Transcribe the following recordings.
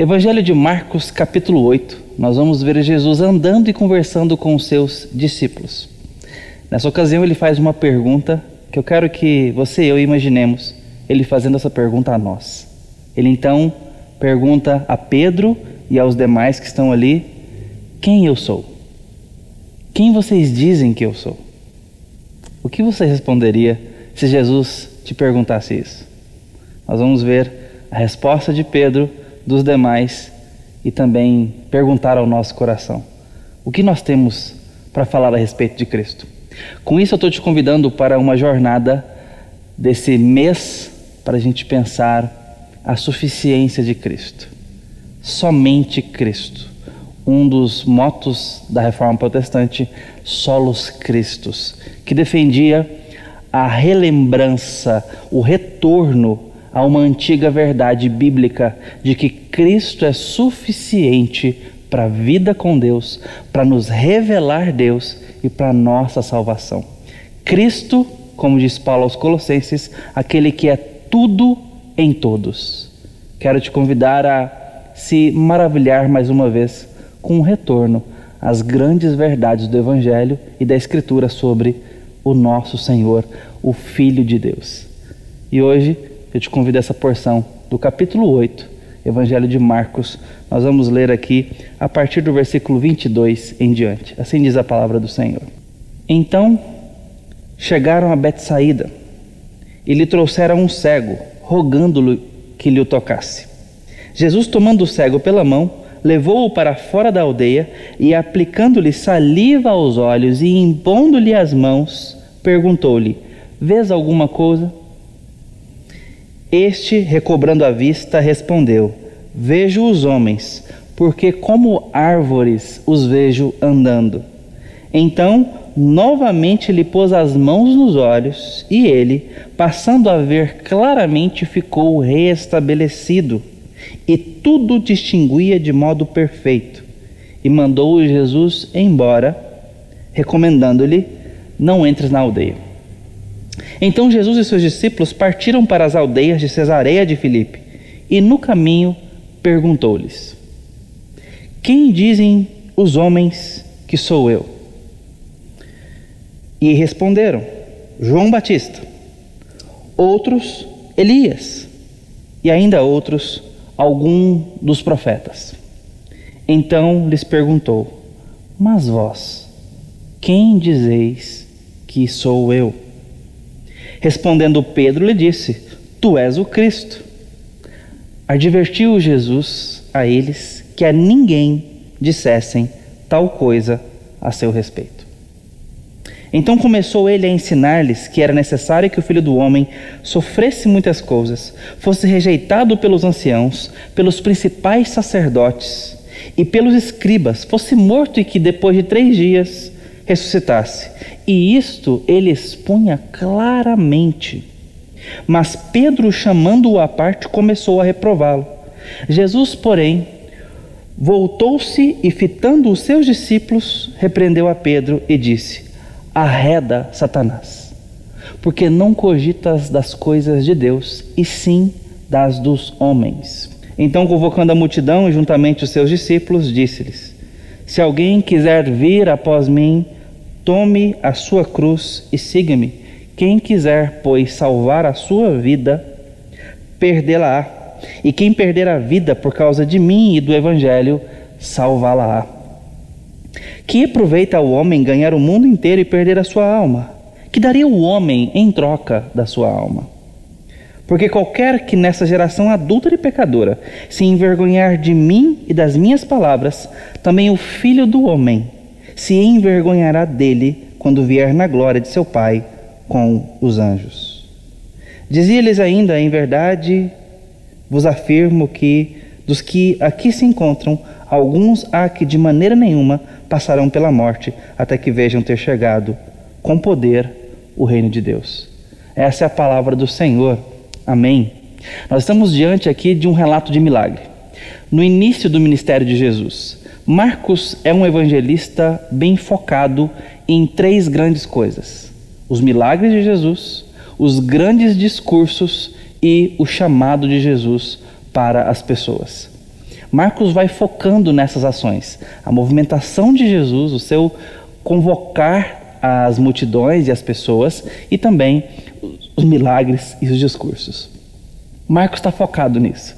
Evangelho de Marcos, capítulo 8. Nós vamos ver Jesus andando e conversando com os seus discípulos. Nessa ocasião, ele faz uma pergunta que eu quero que você e eu imaginemos ele fazendo essa pergunta a nós. Ele então pergunta a Pedro e aos demais que estão ali: Quem eu sou? Quem vocês dizem que eu sou? O que você responderia se Jesus te perguntasse isso? Nós vamos ver a resposta de Pedro dos demais e também perguntar ao nosso coração: o que nós temos para falar a respeito de Cristo? Com isso, eu estou te convidando para uma jornada desse mês para a gente pensar a suficiência de Cristo. Somente Cristo. Um dos motos da reforma protestante, Solos Christus, que defendia a relembrança, o retorno a uma antiga verdade bíblica de que Cristo é suficiente para a vida com Deus, para nos revelar Deus e para nossa salvação. Cristo, como diz Paulo aos Colossenses, aquele que é tudo em todos. Quero te convidar a se maravilhar mais uma vez com um retorno às grandes verdades do Evangelho e da Escritura sobre o nosso Senhor, o Filho de Deus. E hoje eu te convido a essa porção do capítulo 8, Evangelho de Marcos. Nós vamos ler aqui a partir do versículo 22 em diante. Assim diz a palavra do Senhor. Então chegaram a Betsaída e lhe trouxeram um cego, rogando-lhe que lhe o tocasse. Jesus, tomando o cego pela mão, levou-o para fora da aldeia e, aplicando-lhe saliva aos olhos e impondo-lhe as mãos, perguntou-lhe: Vês alguma coisa? Este, recobrando a vista, respondeu: Vejo os homens, porque como árvores os vejo andando. Então, novamente lhe pôs as mãos nos olhos, e ele, passando a ver claramente, ficou reestabelecido, e tudo distinguia de modo perfeito. E mandou Jesus embora, recomendando-lhe: Não entres na aldeia. Então Jesus e seus discípulos partiram para as aldeias de Cesareia de Filipe e no caminho perguntou-lhes: Quem dizem os homens que sou eu? E responderam: João Batista. Outros, Elias. E ainda outros, algum dos profetas. Então lhes perguntou: Mas vós, quem dizeis que sou eu? Respondendo Pedro, lhe disse: Tu és o Cristo. Advertiu Jesus a eles que a ninguém dissessem tal coisa a seu respeito. Então começou ele a ensinar-lhes que era necessário que o filho do homem sofresse muitas coisas, fosse rejeitado pelos anciãos, pelos principais sacerdotes e pelos escribas, fosse morto e que depois de três dias ressuscitasse. E isto ele expunha claramente. Mas Pedro, chamando-o à parte, começou a reprová-lo. Jesus, porém, voltou-se e, fitando os seus discípulos, repreendeu a Pedro e disse: Arreda, Satanás, porque não cogitas das coisas de Deus, e sim das dos homens. Então, convocando a multidão e juntamente os seus discípulos, disse-lhes: Se alguém quiser vir após mim, Tome a sua cruz e siga-me. Quem quiser, pois, salvar a sua vida, perdê-la-á. E quem perder a vida por causa de mim e do Evangelho, salvá-la-á. Que aproveita o homem ganhar o mundo inteiro e perder a sua alma? Que daria o homem em troca da sua alma? Porque qualquer que nessa geração adulta e pecadora se envergonhar de mim e das minhas palavras, também o filho do homem se envergonhará dele quando vier na glória de seu Pai com os anjos. Dizia-lhes ainda: Em verdade vos afirmo que dos que aqui se encontram, alguns há que de maneira nenhuma passarão pela morte até que vejam ter chegado com poder o reino de Deus. Essa é a palavra do Senhor. Amém. Nós estamos diante aqui de um relato de milagre. No início do ministério de Jesus, Marcos é um evangelista bem focado em três grandes coisas: os milagres de Jesus, os grandes discursos e o chamado de Jesus para as pessoas. Marcos vai focando nessas ações, a movimentação de Jesus, o seu convocar as multidões e as pessoas e também os milagres e os discursos. Marcos está focado nisso.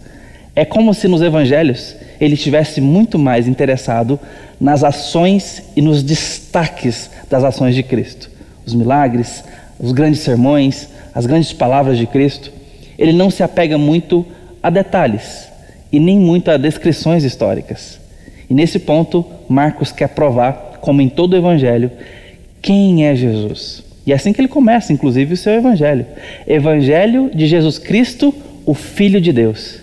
É como se nos evangelhos ele estivesse muito mais interessado nas ações e nos destaques das ações de Cristo. Os milagres, os grandes sermões, as grandes palavras de Cristo. Ele não se apega muito a detalhes e nem muito a descrições históricas. E nesse ponto, Marcos quer provar, como em todo o evangelho, quem é Jesus. E é assim que ele começa, inclusive, o seu evangelho. Evangelho de Jesus Cristo, o Filho de Deus.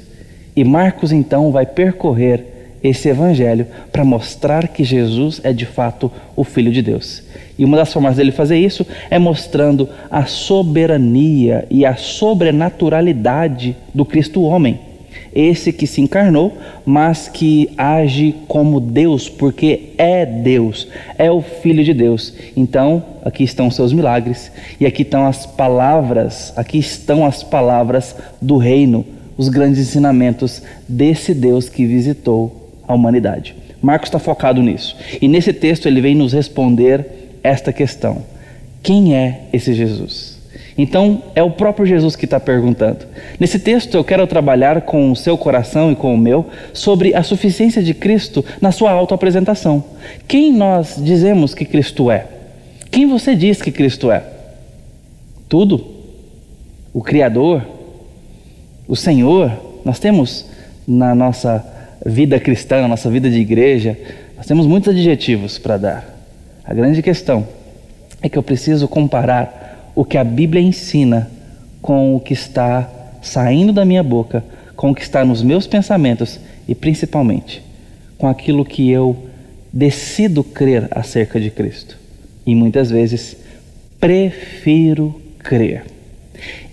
E Marcos então vai percorrer esse evangelho para mostrar que Jesus é de fato o Filho de Deus. E uma das formas dele fazer isso é mostrando a soberania e a sobrenaturalidade do Cristo homem. Esse que se encarnou, mas que age como Deus, porque é Deus, é o Filho de Deus. Então, aqui estão os seus milagres, e aqui estão as palavras, aqui estão as palavras do reino, os grandes ensinamentos desse Deus que visitou a humanidade. Marcos está focado nisso. E nesse texto ele vem nos responder esta questão: quem é esse Jesus? Então, é o próprio Jesus que está perguntando. Nesse texto, eu quero trabalhar com o seu coração e com o meu sobre a suficiência de Cristo na sua autoapresentação. Quem nós dizemos que Cristo é? Quem você diz que Cristo é? Tudo? O Criador? O Senhor? Nós temos na nossa vida cristã, na nossa vida de igreja, nós temos muitos adjetivos para dar. A grande questão é que eu preciso comparar o que a Bíblia ensina com o que está saindo da minha boca, com o que está nos meus pensamentos e principalmente com aquilo que eu decido crer acerca de Cristo. E muitas vezes prefiro crer.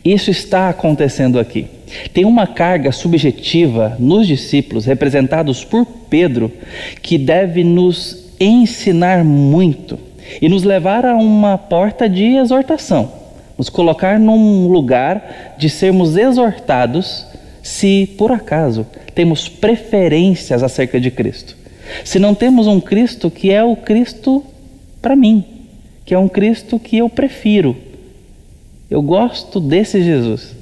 Isso está acontecendo aqui. Tem uma carga subjetiva nos discípulos, representados por Pedro, que deve nos ensinar muito e nos levar a uma porta de exortação, nos colocar num lugar de sermos exortados se por acaso temos preferências acerca de Cristo. Se não temos um Cristo que é o Cristo para mim, que é um Cristo que eu prefiro, eu gosto desse Jesus.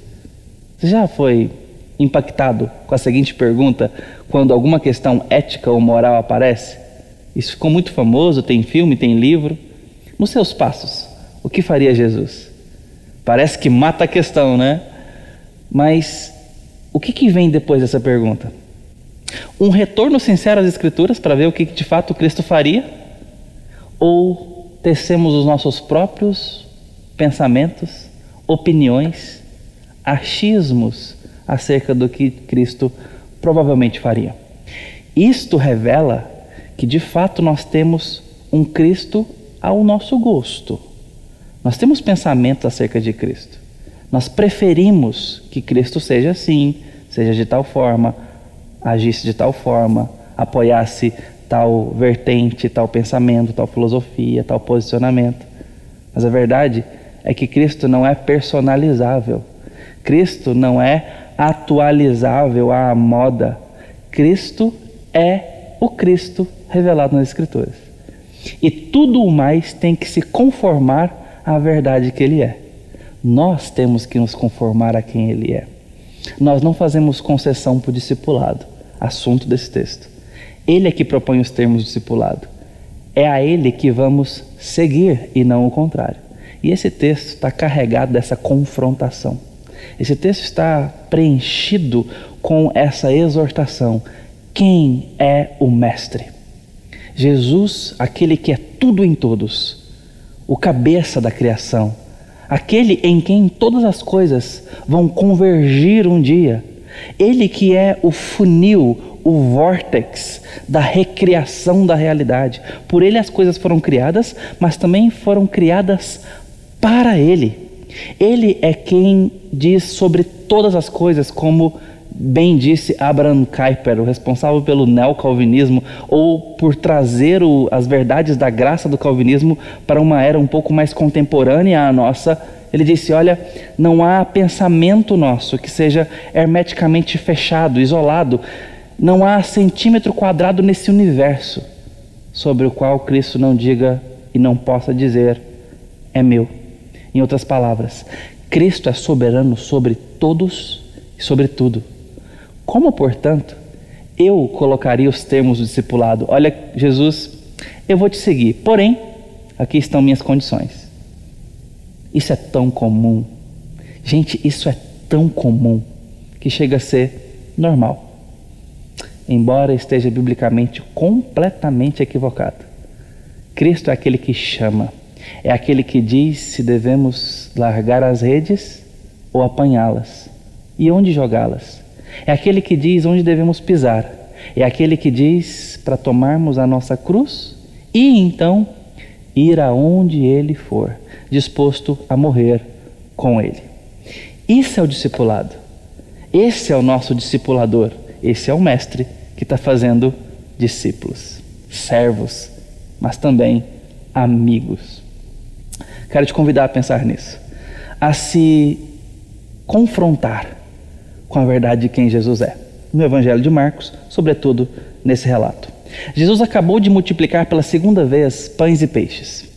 Você já foi impactado com a seguinte pergunta quando alguma questão ética ou moral aparece? Isso ficou muito famoso, tem filme, tem livro. Nos seus passos, o que faria Jesus? Parece que mata a questão, né? Mas o que, que vem depois dessa pergunta? Um retorno sincero às Escrituras para ver o que de fato Cristo faria? Ou tecemos os nossos próprios pensamentos opiniões, achismos acerca do que Cristo provavelmente faria. Isto revela que de fato nós temos um Cristo ao nosso gosto. Nós temos pensamentos acerca de Cristo. Nós preferimos que Cristo seja assim, seja de tal forma, agisse de tal forma, apoiasse tal vertente, tal pensamento, tal filosofia, tal posicionamento. Mas a verdade é que Cristo não é personalizável. Cristo não é atualizável à moda. Cristo é o Cristo revelado nas Escrituras. E tudo o mais tem que se conformar à verdade que Ele é. Nós temos que nos conformar a quem Ele é. Nós não fazemos concessão para o discipulado, assunto desse texto. Ele é que propõe os termos do discipulado. É a Ele que vamos seguir e não o contrário. E esse texto está carregado dessa confrontação. Esse texto está preenchido com essa exortação. Quem é o Mestre? Jesus, aquele que é tudo em todos, o cabeça da criação, aquele em quem todas as coisas vão convergir um dia, ele que é o funil, o vórtex da recriação da realidade. Por ele as coisas foram criadas, mas também foram criadas para Ele. Ele é quem diz sobre todas as coisas, como bem disse Abraham Kuyper, o responsável pelo neocalvinismo, ou por trazer o, as verdades da graça do calvinismo para uma era um pouco mais contemporânea à nossa. Ele disse: Olha, não há pensamento nosso que seja hermeticamente fechado, isolado. Não há centímetro quadrado nesse universo sobre o qual Cristo não diga e não possa dizer: é meu. Em outras palavras, Cristo é soberano sobre todos e sobre tudo. Como, portanto, eu colocaria os termos do discipulado? Olha, Jesus, eu vou te seguir, porém, aqui estão minhas condições. Isso é tão comum. Gente, isso é tão comum que chega a ser normal. Embora esteja biblicamente completamente equivocado. Cristo é aquele que chama, é aquele que diz se devemos largar as redes ou apanhá-las e onde jogá-las. É aquele que diz onde devemos pisar. É aquele que diz para tomarmos a nossa cruz e então ir aonde ele for, disposto a morrer com ele. Isso é o discipulado. Esse é o nosso discipulador. Esse é o mestre que está fazendo discípulos, servos, mas também amigos. Quero te convidar a pensar nisso, a se confrontar com a verdade de quem Jesus é. No Evangelho de Marcos, sobretudo nesse relato. Jesus acabou de multiplicar pela segunda vez pães e peixes.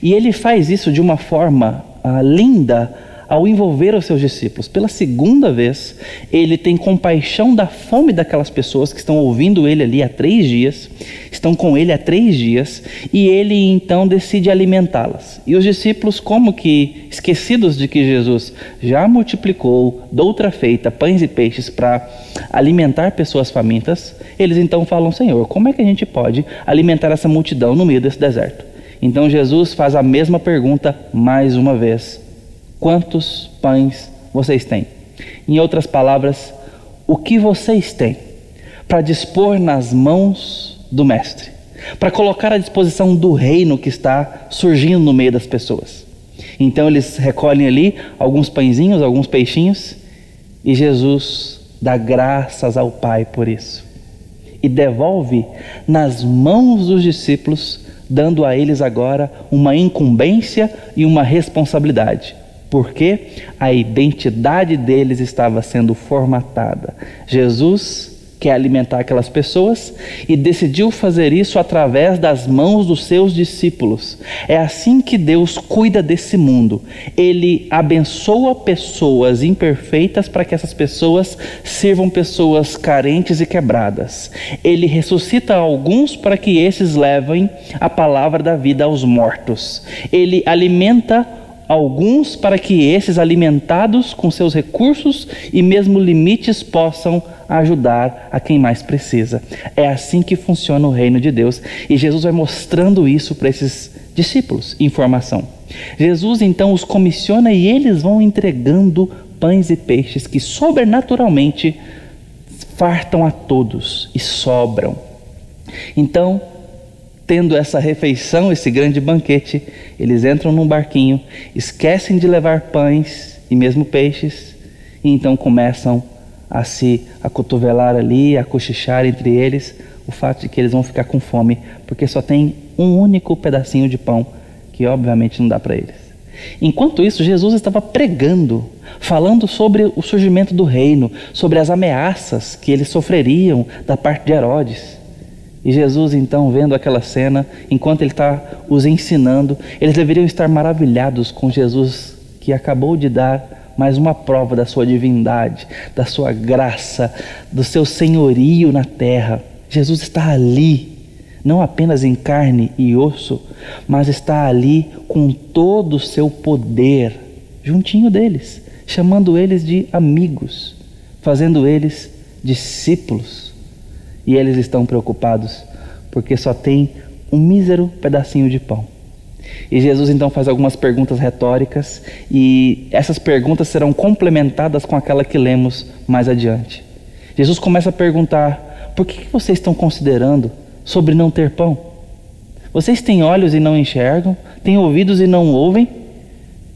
E ele faz isso de uma forma ah, linda ao envolver os seus discípulos. Pela segunda vez, ele tem compaixão da fome daquelas pessoas que estão ouvindo ele ali há três dias, estão com ele há três dias, e ele então decide alimentá-las. E os discípulos, como que esquecidos de que Jesus já multiplicou, doutra feita, pães e peixes para alimentar pessoas famintas, eles então falam: Senhor, como é que a gente pode alimentar essa multidão no meio desse deserto? Então Jesus faz a mesma pergunta mais uma vez quantos pães vocês têm? Em outras palavras, o que vocês têm para dispor nas mãos do Mestre, para colocar à disposição do reino que está surgindo no meio das pessoas. Então eles recolhem ali alguns pãezinhos, alguns peixinhos, e Jesus dá graças ao Pai por isso. E devolve nas mãos dos discípulos, dando a eles agora uma incumbência e uma responsabilidade porque a identidade deles estava sendo formatada. Jesus quer alimentar aquelas pessoas e decidiu fazer isso através das mãos dos seus discípulos. É assim que Deus cuida desse mundo. Ele abençoa pessoas imperfeitas para que essas pessoas sirvam pessoas carentes e quebradas. Ele ressuscita alguns para que esses levem a palavra da vida aos mortos. Ele alimenta alguns para que esses, alimentados com seus recursos e mesmo limites, possam ajudar a quem mais precisa. É assim que funciona o reino de Deus e Jesus vai mostrando isso para esses discípulos, informação. Jesus então os comissiona e eles vão entregando pães e peixes que sobrenaturalmente fartam a todos e sobram. Então, tendo essa refeição, esse grande banquete, eles entram num barquinho, esquecem de levar pães e mesmo peixes, e então começam a se acotovelar ali, a cochichar entre eles, o fato de que eles vão ficar com fome, porque só tem um único pedacinho de pão, que obviamente não dá para eles. Enquanto isso, Jesus estava pregando, falando sobre o surgimento do reino, sobre as ameaças que eles sofreriam da parte de Herodes. E Jesus, então, vendo aquela cena, enquanto ele está os ensinando, eles deveriam estar maravilhados com Jesus, que acabou de dar mais uma prova da sua divindade, da sua graça, do seu senhorio na terra. Jesus está ali, não apenas em carne e osso, mas está ali com todo o seu poder, juntinho deles, chamando eles de amigos, fazendo eles discípulos. E eles estão preocupados porque só tem um mísero pedacinho de pão. E Jesus então faz algumas perguntas retóricas e essas perguntas serão complementadas com aquela que lemos mais adiante. Jesus começa a perguntar: por que vocês estão considerando sobre não ter pão? Vocês têm olhos e não enxergam, têm ouvidos e não ouvem?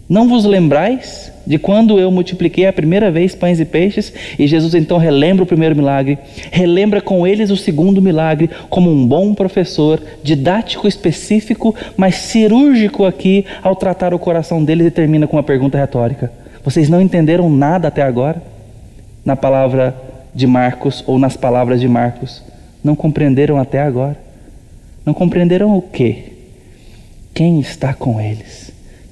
Não vos lembrais de quando eu multipliquei a primeira vez pães e peixes? E Jesus então relembra o primeiro milagre, relembra com eles o segundo milagre, como um bom professor, didático específico, mas cirúrgico aqui ao tratar o coração deles e termina com uma pergunta retórica: Vocês não entenderam nada até agora? Na palavra de Marcos ou nas palavras de Marcos, não compreenderam até agora. Não compreenderam o quê? Quem está com eles?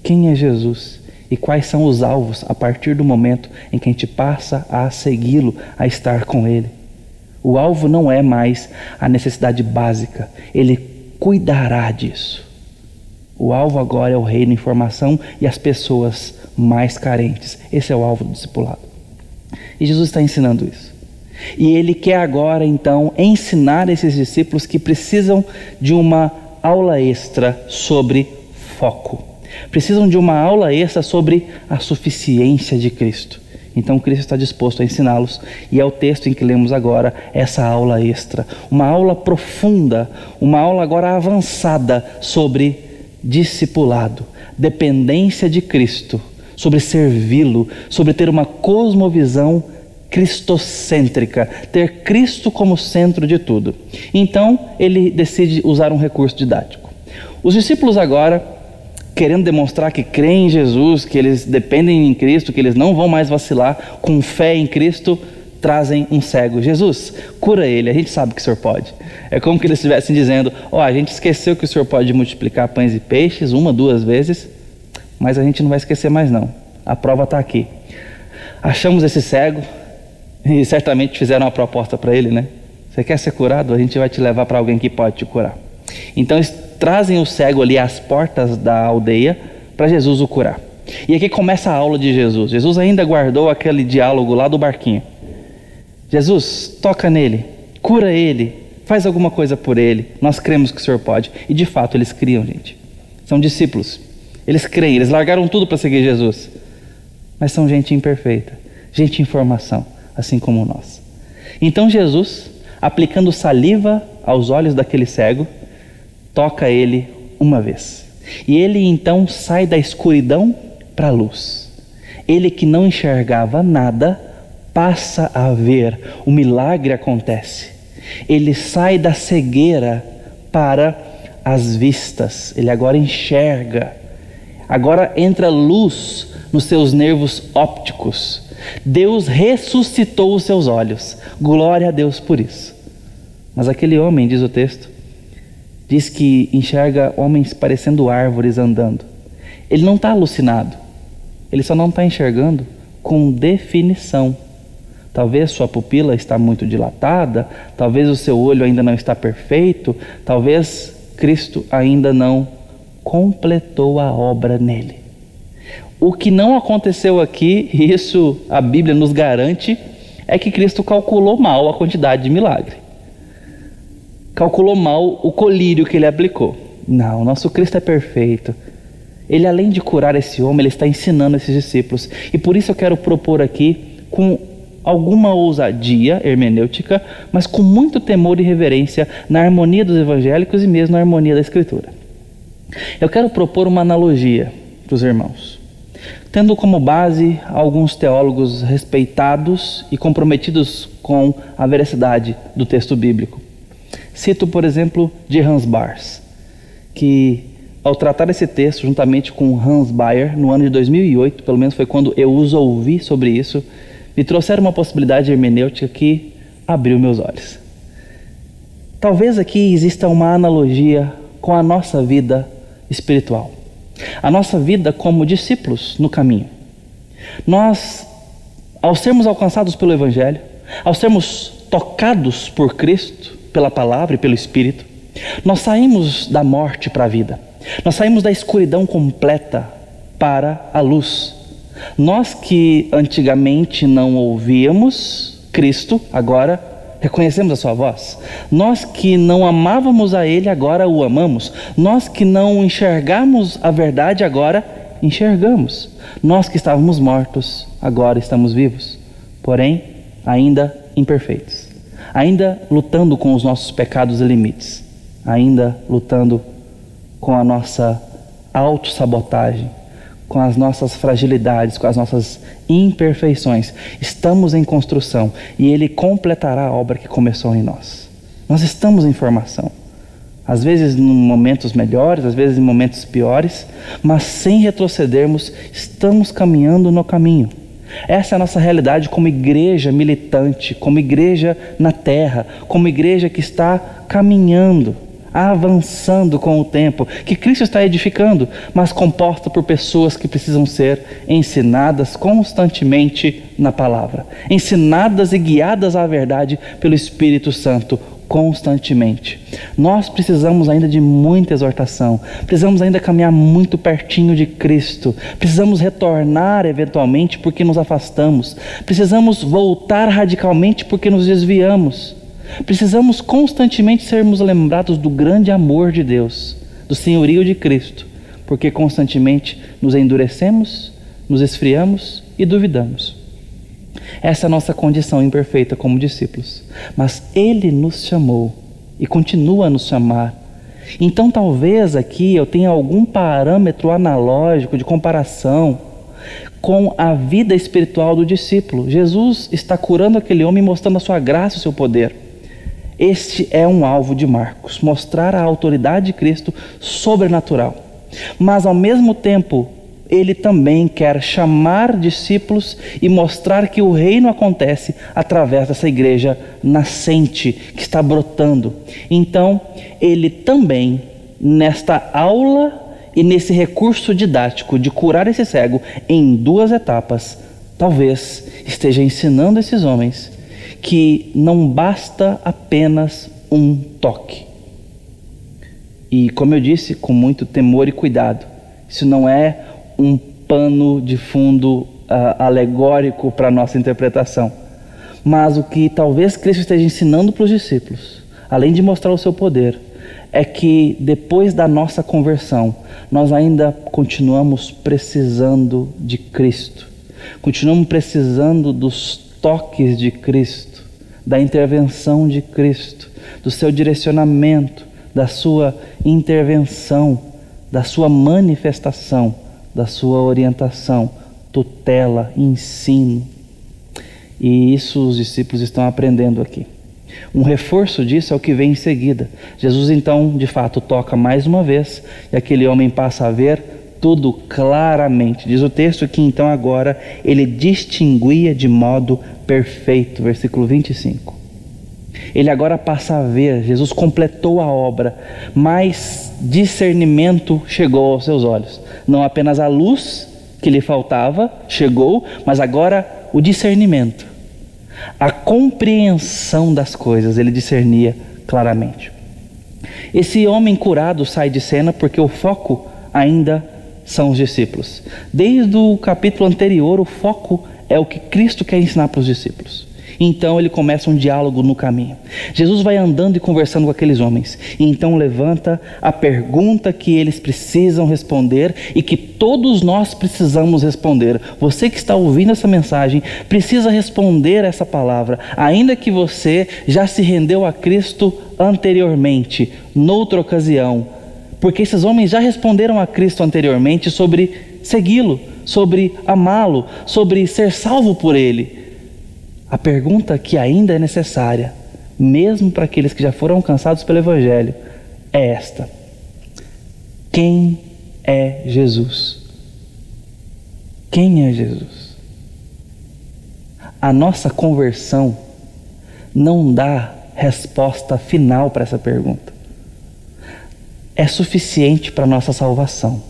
Quem é Jesus? E quais são os alvos a partir do momento em que a gente passa a segui-lo, a estar com ele? O alvo não é mais a necessidade básica, ele cuidará disso. O alvo agora é o reino, informação e as pessoas mais carentes. Esse é o alvo do discipulado. E Jesus está ensinando isso. E ele quer agora, então, ensinar esses discípulos que precisam de uma aula extra sobre foco. Precisam de uma aula extra sobre a suficiência de Cristo. Então Cristo está disposto a ensiná-los, e é o texto em que lemos agora essa aula extra, uma aula profunda, uma aula agora avançada sobre discipulado, dependência de Cristo, sobre servi-lo, sobre ter uma cosmovisão cristocêntrica, ter Cristo como centro de tudo. Então ele decide usar um recurso didático. Os discípulos agora querendo demonstrar que creem em Jesus, que eles dependem em Cristo, que eles não vão mais vacilar, com fé em Cristo, trazem um cego. Jesus, cura ele, a gente sabe que o Senhor pode. É como que eles estivessem dizendo: Ó, oh, a gente esqueceu que o Senhor pode multiplicar pães e peixes uma, duas vezes, mas a gente não vai esquecer mais, não. A prova está aqui. Achamos esse cego e certamente fizeram uma proposta para ele, né? Você quer ser curado? A gente vai te levar para alguém que pode te curar. Então trazem o cego ali às portas da aldeia para Jesus o curar. E aqui começa a aula de Jesus. Jesus ainda guardou aquele diálogo lá do barquinho. Jesus, toca nele, cura ele, faz alguma coisa por ele. Nós cremos que o Senhor pode. E de fato eles criam, gente. São discípulos. Eles creem, eles largaram tudo para seguir Jesus. Mas são gente imperfeita, gente em formação, assim como nós. Então Jesus, aplicando saliva aos olhos daquele cego, toca ele uma vez. E ele então sai da escuridão para a luz. Ele que não enxergava nada, passa a ver, o milagre acontece. Ele sai da cegueira para as vistas, ele agora enxerga. Agora entra luz nos seus nervos ópticos. Deus ressuscitou os seus olhos. Glória a Deus por isso. Mas aquele homem, diz o texto, diz que enxerga homens parecendo árvores andando. Ele não está alucinado, ele só não está enxergando com definição. Talvez sua pupila está muito dilatada, talvez o seu olho ainda não está perfeito, talvez Cristo ainda não completou a obra nele. O que não aconteceu aqui, e isso a Bíblia nos garante, é que Cristo calculou mal a quantidade de milagre calculou mal o colírio que ele aplicou. Não, nosso Cristo é perfeito. Ele, além de curar esse homem, ele está ensinando esses discípulos. E por isso eu quero propor aqui, com alguma ousadia hermenêutica, mas com muito temor e reverência na harmonia dos evangélicos e mesmo na harmonia da Escritura. Eu quero propor uma analogia para os irmãos, tendo como base alguns teólogos respeitados e comprometidos com a veracidade do texto bíblico. Cito, por exemplo, de Hans Bars, que ao tratar esse texto juntamente com Hans Bayer no ano de 2008, pelo menos foi quando eu os ouvi sobre isso, me trouxeram uma possibilidade hermenêutica que abriu meus olhos. Talvez aqui exista uma analogia com a nossa vida espiritual, a nossa vida como discípulos no caminho. Nós, ao sermos alcançados pelo Evangelho, ao sermos tocados por Cristo, pela palavra e pelo Espírito. Nós saímos da morte para a vida. Nós saímos da escuridão completa para a luz. Nós que antigamente não ouvíamos Cristo, agora reconhecemos a sua voz. Nós que não amávamos a Ele, agora o amamos. Nós que não enxergamos a verdade, agora enxergamos. Nós que estávamos mortos, agora estamos vivos, porém ainda imperfeitos ainda lutando com os nossos pecados e limites, ainda lutando com a nossa autossabotagem, com as nossas fragilidades, com as nossas imperfeições. Estamos em construção e Ele completará a obra que começou em nós. Nós estamos em formação. Às vezes em momentos melhores, às vezes em momentos piores, mas sem retrocedermos, estamos caminhando no caminho. Essa é a nossa realidade como igreja militante, como igreja na terra, como igreja que está caminhando, avançando com o tempo, que Cristo está edificando, mas composta por pessoas que precisam ser ensinadas constantemente na palavra, ensinadas e guiadas à verdade pelo Espírito Santo constantemente. Nós precisamos ainda de muita exortação, precisamos ainda caminhar muito pertinho de Cristo, precisamos retornar eventualmente porque nos afastamos, precisamos voltar radicalmente porque nos desviamos, precisamos constantemente sermos lembrados do grande amor de Deus, do senhorio de Cristo, porque constantemente nos endurecemos, nos esfriamos e duvidamos. Essa é a nossa condição imperfeita como discípulos. Mas Ele nos chamou e continua a nos chamar. Então, talvez aqui eu tenha algum parâmetro analógico de comparação com a vida espiritual do discípulo. Jesus está curando aquele homem, mostrando a sua graça e o seu poder. Este é um alvo de Marcos, mostrar a autoridade de Cristo sobrenatural. Mas ao mesmo tempo, ele também quer chamar discípulos e mostrar que o reino acontece através dessa igreja nascente que está brotando. Então, ele também, nesta aula e nesse recurso didático de curar esse cego em duas etapas, talvez esteja ensinando esses homens que não basta apenas um toque. E, como eu disse, com muito temor e cuidado, isso não é um pano de fundo uh, alegórico para nossa interpretação. Mas o que talvez Cristo esteja ensinando para os discípulos, além de mostrar o seu poder, é que depois da nossa conversão, nós ainda continuamos precisando de Cristo, continuamos precisando dos toques de Cristo, da intervenção de Cristo, do seu direcionamento, da sua intervenção, da sua manifestação da sua orientação, tutela, ensino. E isso os discípulos estão aprendendo aqui. Um reforço disso é o que vem em seguida. Jesus então, de fato, toca mais uma vez e aquele homem passa a ver tudo claramente. Diz o texto que então agora ele distinguia de modo perfeito. Versículo 25. Ele agora passa a ver, Jesus completou a obra, mas discernimento chegou aos seus olhos. Não apenas a luz que lhe faltava chegou, mas agora o discernimento, a compreensão das coisas, ele discernia claramente. Esse homem curado sai de cena porque o foco ainda são os discípulos. Desde o capítulo anterior, o foco é o que Cristo quer ensinar para os discípulos. Então ele começa um diálogo no caminho. Jesus vai andando e conversando com aqueles homens. E então levanta a pergunta que eles precisam responder e que todos nós precisamos responder. Você que está ouvindo essa mensagem precisa responder essa palavra, ainda que você já se rendeu a Cristo anteriormente, noutra ocasião. Porque esses homens já responderam a Cristo anteriormente sobre segui-lo, sobre amá-lo, sobre ser salvo por ele. A pergunta que ainda é necessária, mesmo para aqueles que já foram alcançados pelo Evangelho, é esta: Quem é Jesus? Quem é Jesus? A nossa conversão não dá resposta final para essa pergunta. É suficiente para nossa salvação,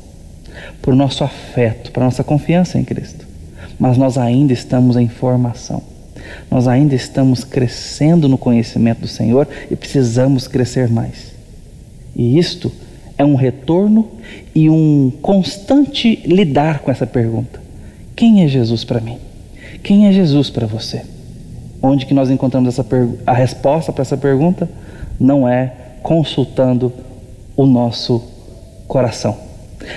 para o nosso afeto, para nossa confiança em Cristo. Mas nós ainda estamos em formação. Nós ainda estamos crescendo no conhecimento do Senhor e precisamos crescer mais. E isto é um retorno e um constante lidar com essa pergunta: quem é Jesus para mim? Quem é Jesus para você? Onde que nós encontramos essa a resposta para essa pergunta? Não é consultando o nosso coração,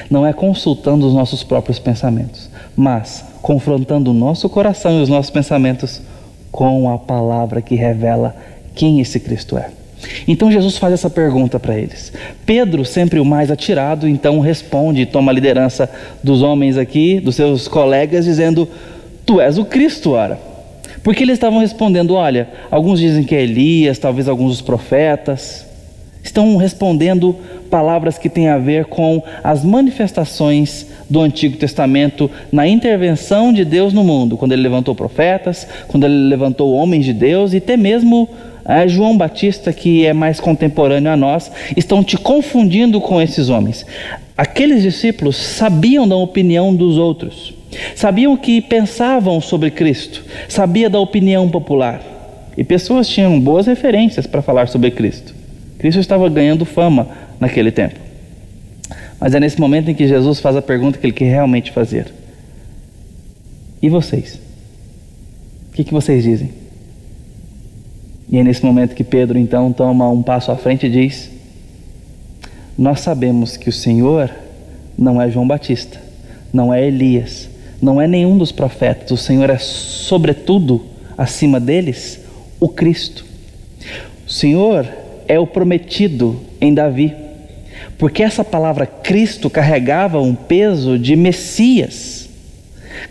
não é consultando os nossos próprios pensamentos, mas confrontando o nosso coração e os nossos pensamentos com a palavra que revela quem esse Cristo é. Então Jesus faz essa pergunta para eles. Pedro, sempre o mais atirado, então responde, toma a liderança dos homens aqui, dos seus colegas, dizendo: Tu és o Cristo, ora. Porque eles estavam respondendo: Olha, alguns dizem que é Elias, talvez alguns dos profetas. Estão respondendo palavras que têm a ver com as manifestações do Antigo Testamento na intervenção de Deus no mundo, quando ele levantou profetas, quando ele levantou homens de Deus e até mesmo é, João Batista, que é mais contemporâneo a nós, estão te confundindo com esses homens. Aqueles discípulos sabiam da opinião dos outros, sabiam o que pensavam sobre Cristo, sabia da opinião popular. E pessoas tinham boas referências para falar sobre Cristo. Cristo estava ganhando fama naquele tempo. Mas é nesse momento em que Jesus faz a pergunta que ele quer realmente fazer: E vocês? O que, que vocês dizem? E é nesse momento que Pedro então toma um passo à frente e diz: Nós sabemos que o Senhor não é João Batista, não é Elias, não é nenhum dos profetas, o Senhor é, sobretudo, acima deles, o Cristo. O Senhor é o prometido em Davi porque essa palavra Cristo carregava um peso de Messias,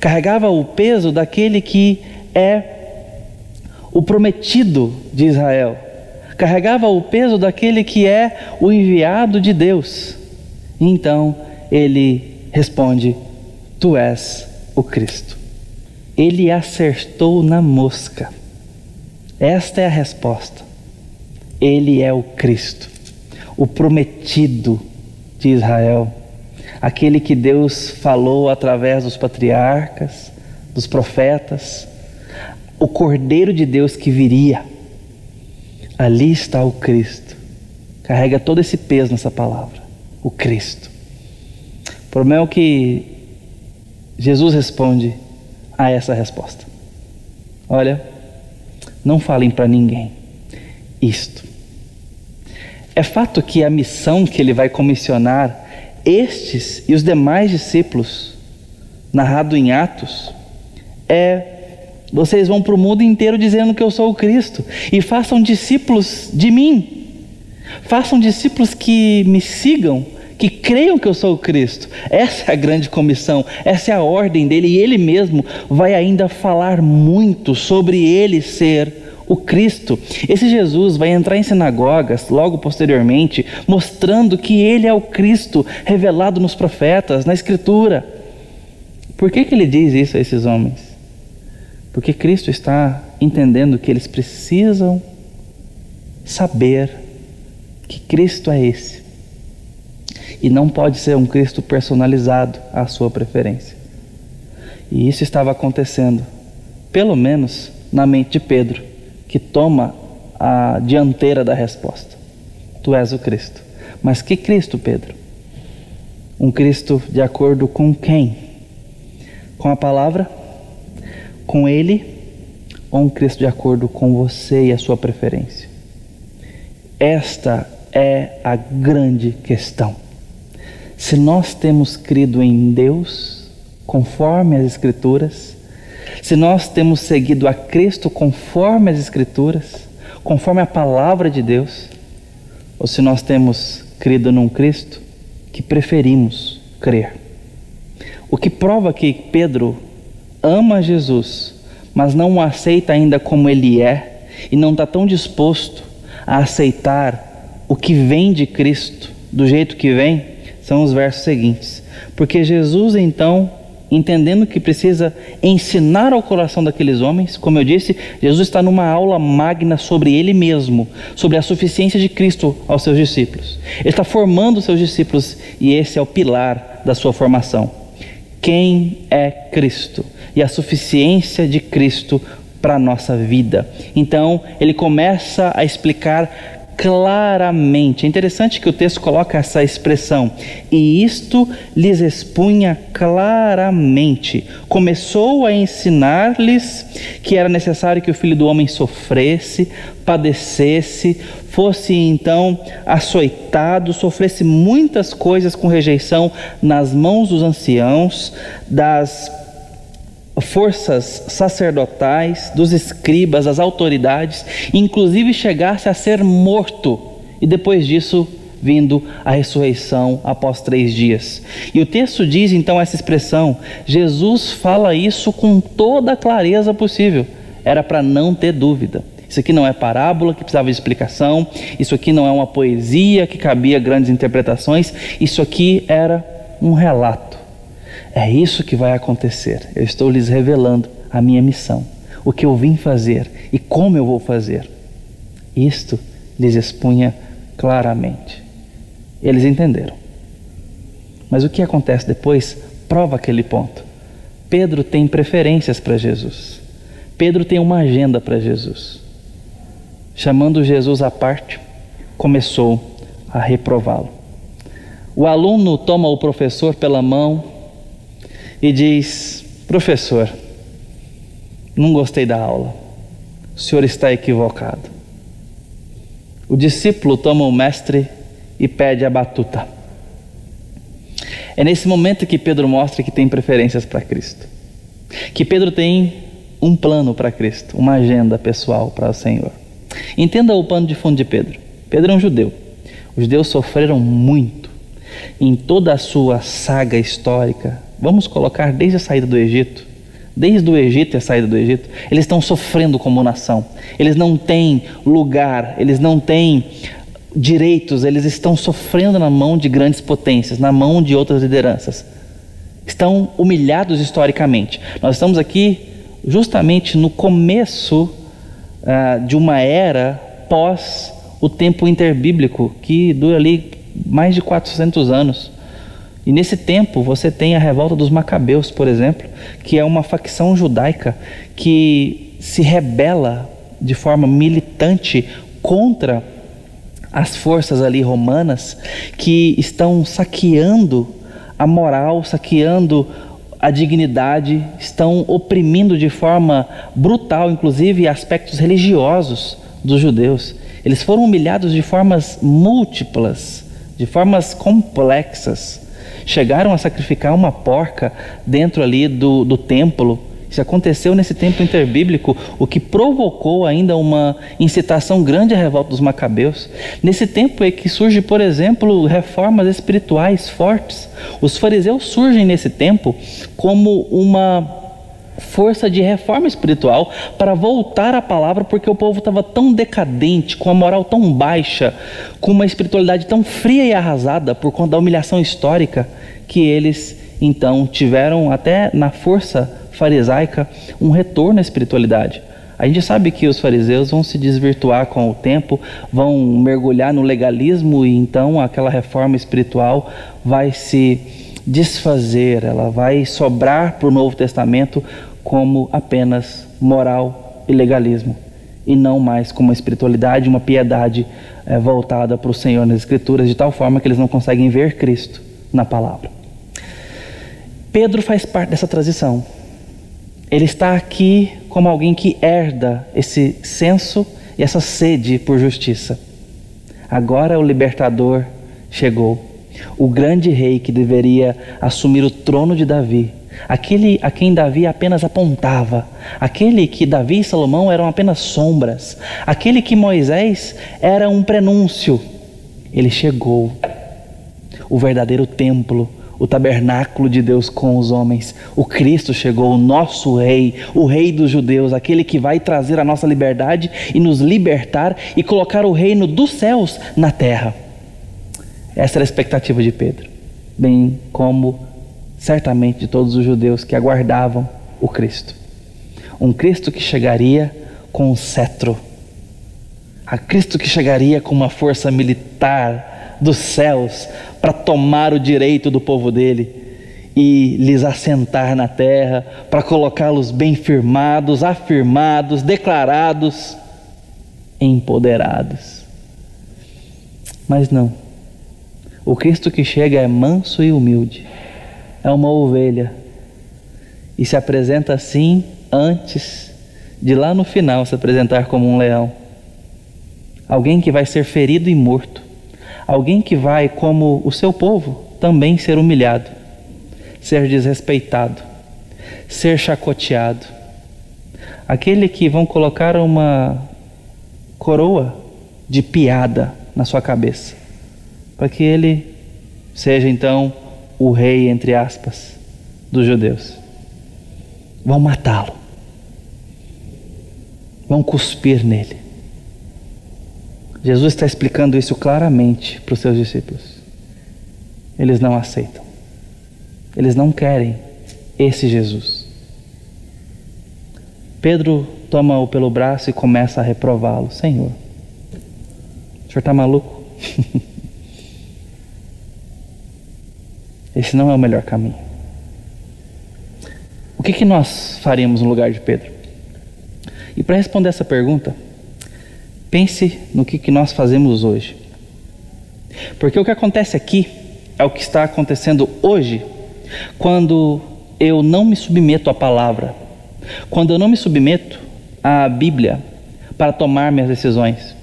carregava o peso daquele que é o prometido de Israel, carregava o peso daquele que é o enviado de Deus. Então ele responde: Tu és o Cristo. Ele acertou na mosca. Esta é a resposta. Ele é o Cristo o prometido de Israel, aquele que Deus falou através dos patriarcas, dos profetas, o Cordeiro de Deus que viria. Ali está o Cristo. Carrega todo esse peso nessa palavra, o Cristo. O problema é que Jesus responde a essa resposta. Olha, não falem para ninguém isto. É fato que a missão que ele vai comissionar estes e os demais discípulos, narrado em Atos, é: vocês vão para o mundo inteiro dizendo que eu sou o Cristo e façam discípulos de mim, façam discípulos que me sigam, que creiam que eu sou o Cristo. Essa é a grande comissão, essa é a ordem dele, e ele mesmo vai ainda falar muito sobre ele ser o Cristo. Esse Jesus vai entrar em sinagogas logo posteriormente, mostrando que ele é o Cristo revelado nos profetas, na Escritura. Por que, que ele diz isso a esses homens? Porque Cristo está entendendo que eles precisam saber que Cristo é esse. E não pode ser um Cristo personalizado à sua preferência. E isso estava acontecendo, pelo menos na mente de Pedro que toma a dianteira da resposta. Tu és o Cristo. Mas que Cristo, Pedro? Um Cristo de acordo com quem? Com a palavra? Com Ele? Ou um Cristo de acordo com você e a sua preferência? Esta é a grande questão. Se nós temos crido em Deus, conforme as Escrituras, se nós temos seguido a Cristo conforme as Escrituras, conforme a palavra de Deus, ou se nós temos crido num Cristo que preferimos crer. O que prova que Pedro ama Jesus, mas não o aceita ainda como ele é, e não está tão disposto a aceitar o que vem de Cristo do jeito que vem, são os versos seguintes. Porque Jesus então entendendo que precisa ensinar ao coração daqueles homens. Como eu disse, Jesus está numa aula magna sobre ele mesmo, sobre a suficiência de Cristo aos seus discípulos. Ele está formando seus discípulos e esse é o pilar da sua formação. Quem é Cristo e a suficiência de Cristo para a nossa vida. Então, ele começa a explicar claramente. É interessante que o texto coloca essa expressão, e isto lhes expunha claramente. Começou a ensinar-lhes que era necessário que o filho do homem sofresse, padecesse, fosse então açoitado, sofresse muitas coisas com rejeição nas mãos dos anciãos, das forças sacerdotais, dos escribas, das autoridades, inclusive chegasse a ser morto e depois disso vindo a ressurreição após três dias. E o texto diz então essa expressão: Jesus fala isso com toda a clareza possível, era para não ter dúvida. Isso aqui não é parábola que precisava de explicação, isso aqui não é uma poesia que cabia grandes interpretações, isso aqui era um relato. É isso que vai acontecer. Eu estou lhes revelando a minha missão, o que eu vim fazer e como eu vou fazer. Isto lhes expunha claramente. Eles entenderam. Mas o que acontece depois prova aquele ponto. Pedro tem preferências para Jesus. Pedro tem uma agenda para Jesus. Chamando Jesus à parte, começou a reprová-lo. O aluno toma o professor pela mão e diz: Professor, não gostei da aula, o senhor está equivocado. O discípulo toma o mestre e pede a batuta. É nesse momento que Pedro mostra que tem preferências para Cristo, que Pedro tem um plano para Cristo, uma agenda pessoal para o Senhor. Entenda o pano de fundo de Pedro. Pedro é um judeu. Os judeus sofreram muito em toda a sua saga histórica. Vamos colocar desde a saída do Egito, desde o Egito e a saída do Egito, eles estão sofrendo como nação. Eles não têm lugar, eles não têm direitos, eles estão sofrendo na mão de grandes potências, na mão de outras lideranças. Estão humilhados historicamente. Nós estamos aqui justamente no começo uh, de uma era pós o tempo interbíblico, que dura ali mais de 400 anos. E nesse tempo você tem a revolta dos Macabeus, por exemplo, que é uma facção judaica que se rebela de forma militante contra as forças ali romanas que estão saqueando a moral, saqueando a dignidade, estão oprimindo de forma brutal, inclusive, aspectos religiosos dos judeus. Eles foram humilhados de formas múltiplas, de formas complexas. Chegaram a sacrificar uma porca dentro ali do, do templo isso aconteceu nesse tempo interbíblico, o que provocou ainda uma incitação grande à revolta dos macabeus. Nesse tempo é que surge, por exemplo, reformas espirituais fortes. Os fariseus surgem nesse tempo como uma força de reforma espiritual para voltar à palavra, porque o povo estava tão decadente, com a moral tão baixa, com uma espiritualidade tão fria e arrasada por conta da humilhação histórica, que eles então tiveram até na força farisaica um retorno à espiritualidade. A gente sabe que os fariseus vão se desvirtuar com o tempo, vão mergulhar no legalismo e então aquela reforma espiritual vai se desfazer, ela vai sobrar para o Novo Testamento como apenas moral e legalismo e não mais como uma espiritualidade, uma piedade é, voltada para o Senhor nas Escrituras, de tal forma que eles não conseguem ver Cristo na palavra. Pedro faz parte dessa transição. Ele está aqui como alguém que herda esse senso e essa sede por justiça. Agora o libertador chegou, o grande rei que deveria assumir o trono de Davi, aquele a quem Davi apenas apontava, aquele que Davi e Salomão eram apenas sombras, aquele que Moisés era um prenúncio. Ele chegou, o verdadeiro templo, o tabernáculo de Deus com os homens. O Cristo chegou, o nosso Rei, o Rei dos judeus, aquele que vai trazer a nossa liberdade e nos libertar e colocar o reino dos céus na terra. Essa era a expectativa de Pedro, bem como certamente de todos os judeus que aguardavam o Cristo. Um Cristo que chegaria com um cetro, a Cristo que chegaria com uma força militar dos céus para tomar o direito do povo dele e lhes assentar na terra, para colocá-los bem firmados, afirmados, declarados, empoderados. Mas não. O Cristo que chega é manso e humilde, é uma ovelha e se apresenta assim antes de lá no final se apresentar como um leão. Alguém que vai ser ferido e morto Alguém que vai, como o seu povo, também ser humilhado, ser desrespeitado, ser chacoteado. Aquele que vão colocar uma coroa de piada na sua cabeça, para que ele seja então o rei, entre aspas, dos judeus. Vão matá-lo. vão cuspir nele. Jesus está explicando isso claramente para os seus discípulos. Eles não aceitam. Eles não querem esse Jesus. Pedro toma-o pelo braço e começa a reprová-lo: Senhor, o senhor está maluco? Esse não é o melhor caminho. O que, que nós faríamos no lugar de Pedro? E para responder essa pergunta, pense no que, que nós fazemos hoje. Porque o que acontece aqui é o que está acontecendo hoje, quando eu não me submeto à palavra, quando eu não me submeto à Bíblia para tomar minhas decisões,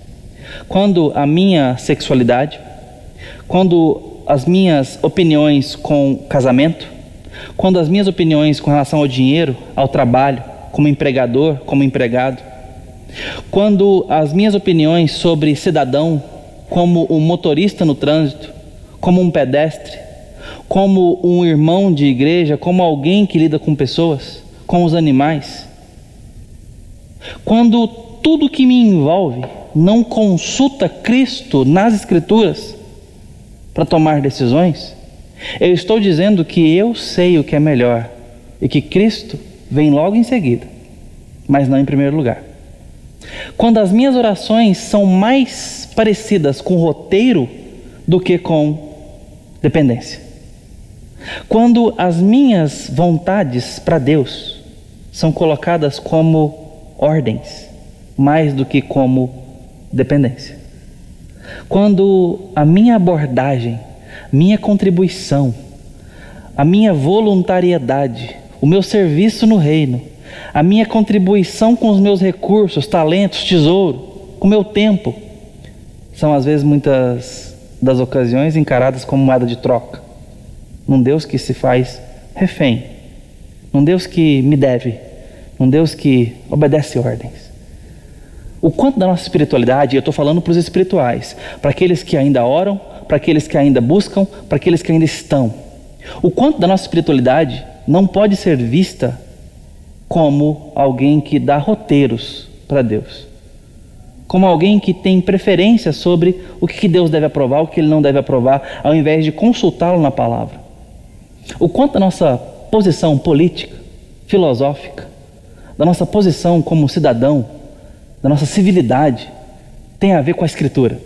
quando a minha sexualidade, quando as minhas opiniões com casamento, quando as minhas opiniões com relação ao dinheiro, ao trabalho, como empregador, como empregado, quando as minhas opiniões sobre cidadão, como um motorista no trânsito, como um pedestre, como um irmão de igreja, como alguém que lida com pessoas, com os animais. Quando tudo que me envolve não consulta Cristo nas Escrituras para tomar decisões, eu estou dizendo que eu sei o que é melhor e que Cristo vem logo em seguida, mas não em primeiro lugar. Quando as minhas orações são mais parecidas com roteiro do que com dependência. Quando as minhas vontades para Deus são colocadas como ordens, mais do que como dependência. Quando a minha abordagem, minha contribuição, a minha voluntariedade, o meu serviço no reino, a minha contribuição com os meus recursos, talentos, tesouro, com o meu tempo, são às vezes muitas das ocasiões encaradas como moeda de troca. Num Deus que se faz refém, num Deus que me deve, num Deus que obedece ordens. O quanto da nossa espiritualidade, eu estou falando para os espirituais, para aqueles que ainda oram, para aqueles que ainda buscam, para aqueles que ainda estão. O quanto da nossa espiritualidade não pode ser vista como alguém que dá roteiros para Deus como alguém que tem preferência sobre o que Deus deve aprovar, o que Ele não deve aprovar, ao invés de consultá-lo na palavra. O quanto da nossa posição política, filosófica, da nossa posição como cidadão, da nossa civilidade, tem a ver com a Escritura,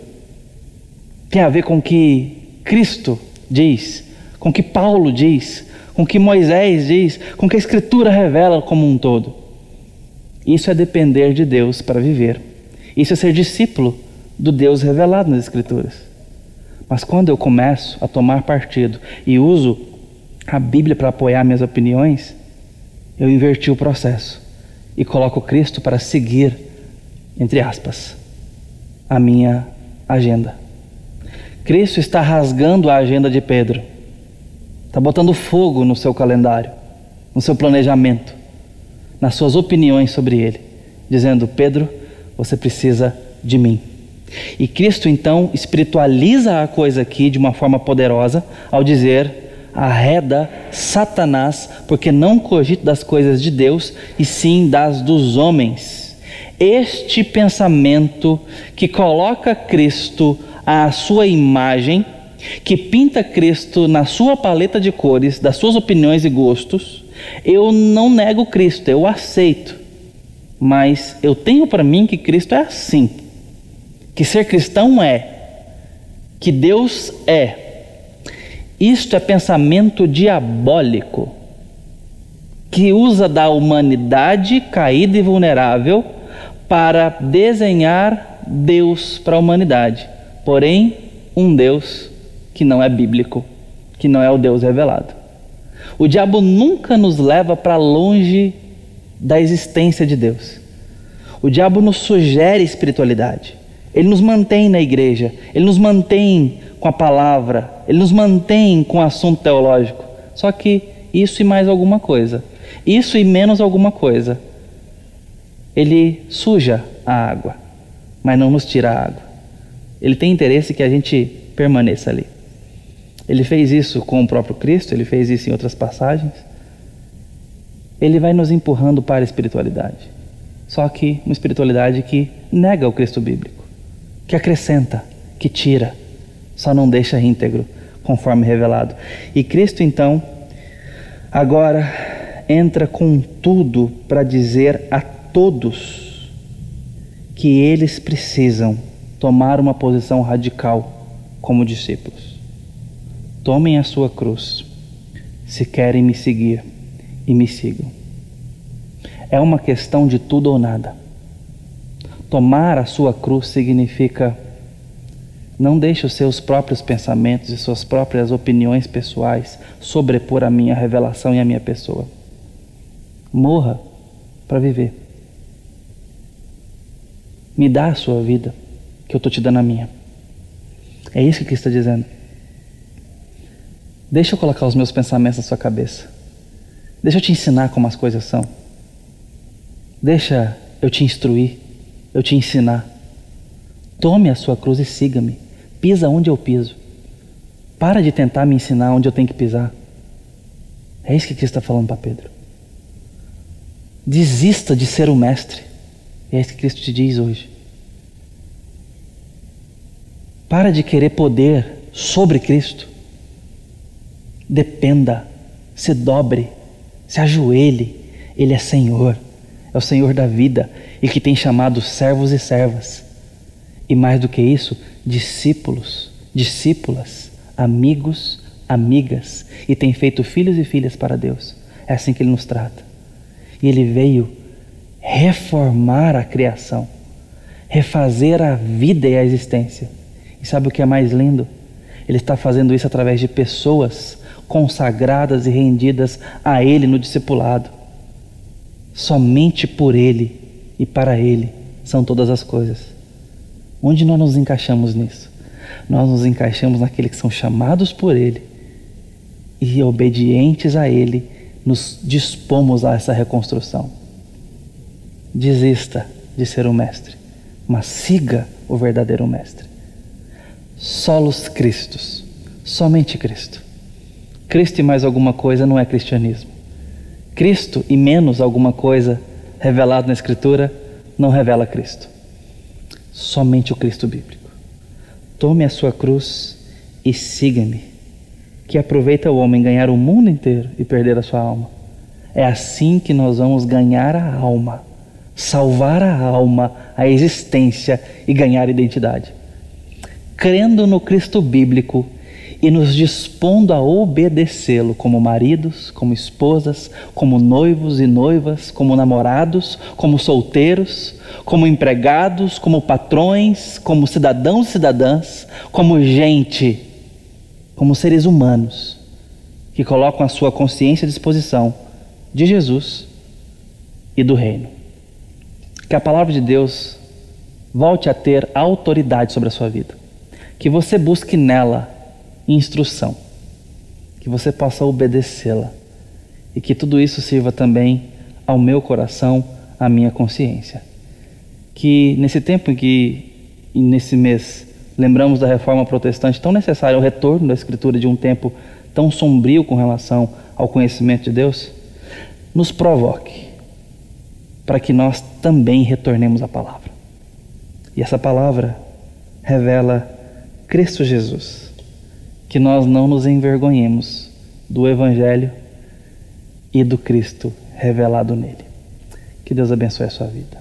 tem a ver com o que Cristo diz, com o que Paulo diz, com o que Moisés diz, com o que a Escritura revela como um todo. Isso é depender de Deus para viver. Isso é ser discípulo do Deus revelado nas Escrituras. Mas quando eu começo a tomar partido e uso a Bíblia para apoiar minhas opiniões, eu inverti o processo e coloco Cristo para seguir, entre aspas, a minha agenda. Cristo está rasgando a agenda de Pedro, está botando fogo no seu calendário, no seu planejamento, nas suas opiniões sobre ele, dizendo: Pedro, você precisa de mim. E Cristo então espiritualiza a coisa aqui de uma forma poderosa ao dizer: arreda Satanás, porque não cogita das coisas de Deus, e sim das dos homens. Este pensamento que coloca Cristo à sua imagem, que pinta Cristo na sua paleta de cores, das suas opiniões e gostos, eu não nego Cristo, eu aceito. Mas eu tenho para mim que Cristo é assim, que ser cristão é, que Deus é. Isto é pensamento diabólico, que usa da humanidade caída e vulnerável para desenhar Deus para a humanidade, porém, um Deus que não é bíblico, que não é o Deus revelado. O diabo nunca nos leva para longe da existência de Deus. O diabo nos sugere espiritualidade. Ele nos mantém na igreja, ele nos mantém com a palavra, ele nos mantém com o assunto teológico. Só que isso e mais alguma coisa, isso e menos alguma coisa, ele suja a água, mas não nos tira a água. Ele tem interesse que a gente permaneça ali. Ele fez isso com o próprio Cristo, ele fez isso em outras passagens ele vai nos empurrando para a espiritualidade. Só que uma espiritualidade que nega o Cristo bíblico, que acrescenta, que tira, só não deixa íntegro, conforme revelado. E Cristo então agora entra com tudo para dizer a todos que eles precisam tomar uma posição radical como discípulos. Tomem a sua cruz, se querem me seguir, e me sigam. É uma questão de tudo ou nada. Tomar a sua cruz significa não deixe os seus próprios pensamentos e suas próprias opiniões pessoais sobrepor a minha revelação e a minha pessoa. Morra para viver. Me dá a sua vida, que eu estou te dando a minha. É isso que está dizendo. Deixa eu colocar os meus pensamentos na sua cabeça. Deixa eu te ensinar como as coisas são. Deixa eu te instruir, eu te ensinar. Tome a sua cruz e siga-me. Pisa onde eu piso. Para de tentar me ensinar onde eu tenho que pisar. É isso que Cristo está falando para Pedro. Desista de ser o mestre. É isso que Cristo te diz hoje. Para de querer poder sobre Cristo. Dependa, se dobre, se ajoelhe. Ele é Senhor é o Senhor da vida e que tem chamado servos e servas. E mais do que isso, discípulos, discípulas, amigos, amigas, e tem feito filhos e filhas para Deus. É assim que Ele nos trata. E Ele veio reformar a criação, refazer a vida e a existência. E sabe o que é mais lindo? Ele está fazendo isso através de pessoas consagradas e rendidas a Ele no discipulado. Somente por Ele e para Ele são todas as coisas. Onde nós nos encaixamos nisso? Nós nos encaixamos naqueles que são chamados por Ele e obedientes a Ele, nos dispomos a essa reconstrução. Desista de ser o Mestre, mas siga o verdadeiro Mestre. Solos Cristos, somente Cristo. Cristo e mais alguma coisa não é cristianismo. Cristo e menos alguma coisa revelado na Escritura não revela Cristo. Somente o Cristo bíblico. Tome a sua cruz e siga-me. Que aproveita o homem ganhar o mundo inteiro e perder a sua alma. É assim que nós vamos ganhar a alma, salvar a alma, a existência e ganhar identidade. Crendo no Cristo bíblico e nos dispondo a obedecê-lo como maridos, como esposas, como noivos e noivas, como namorados, como solteiros, como empregados, como patrões, como cidadãos e cidadãs, como gente, como seres humanos que colocam a sua consciência à disposição de Jesus e do reino. Que a palavra de Deus volte a ter autoridade sobre a sua vida. Que você busque nela instrução, que você possa obedecê-la e que tudo isso sirva também ao meu coração, à minha consciência. Que nesse tempo em que, nesse mês, lembramos da reforma protestante tão necessária, o retorno da Escritura de um tempo tão sombrio com relação ao conhecimento de Deus, nos provoque para que nós também retornemos à palavra. E essa palavra revela Cristo Jesus que nós não nos envergonhemos do Evangelho e do Cristo revelado nele. Que Deus abençoe a sua vida.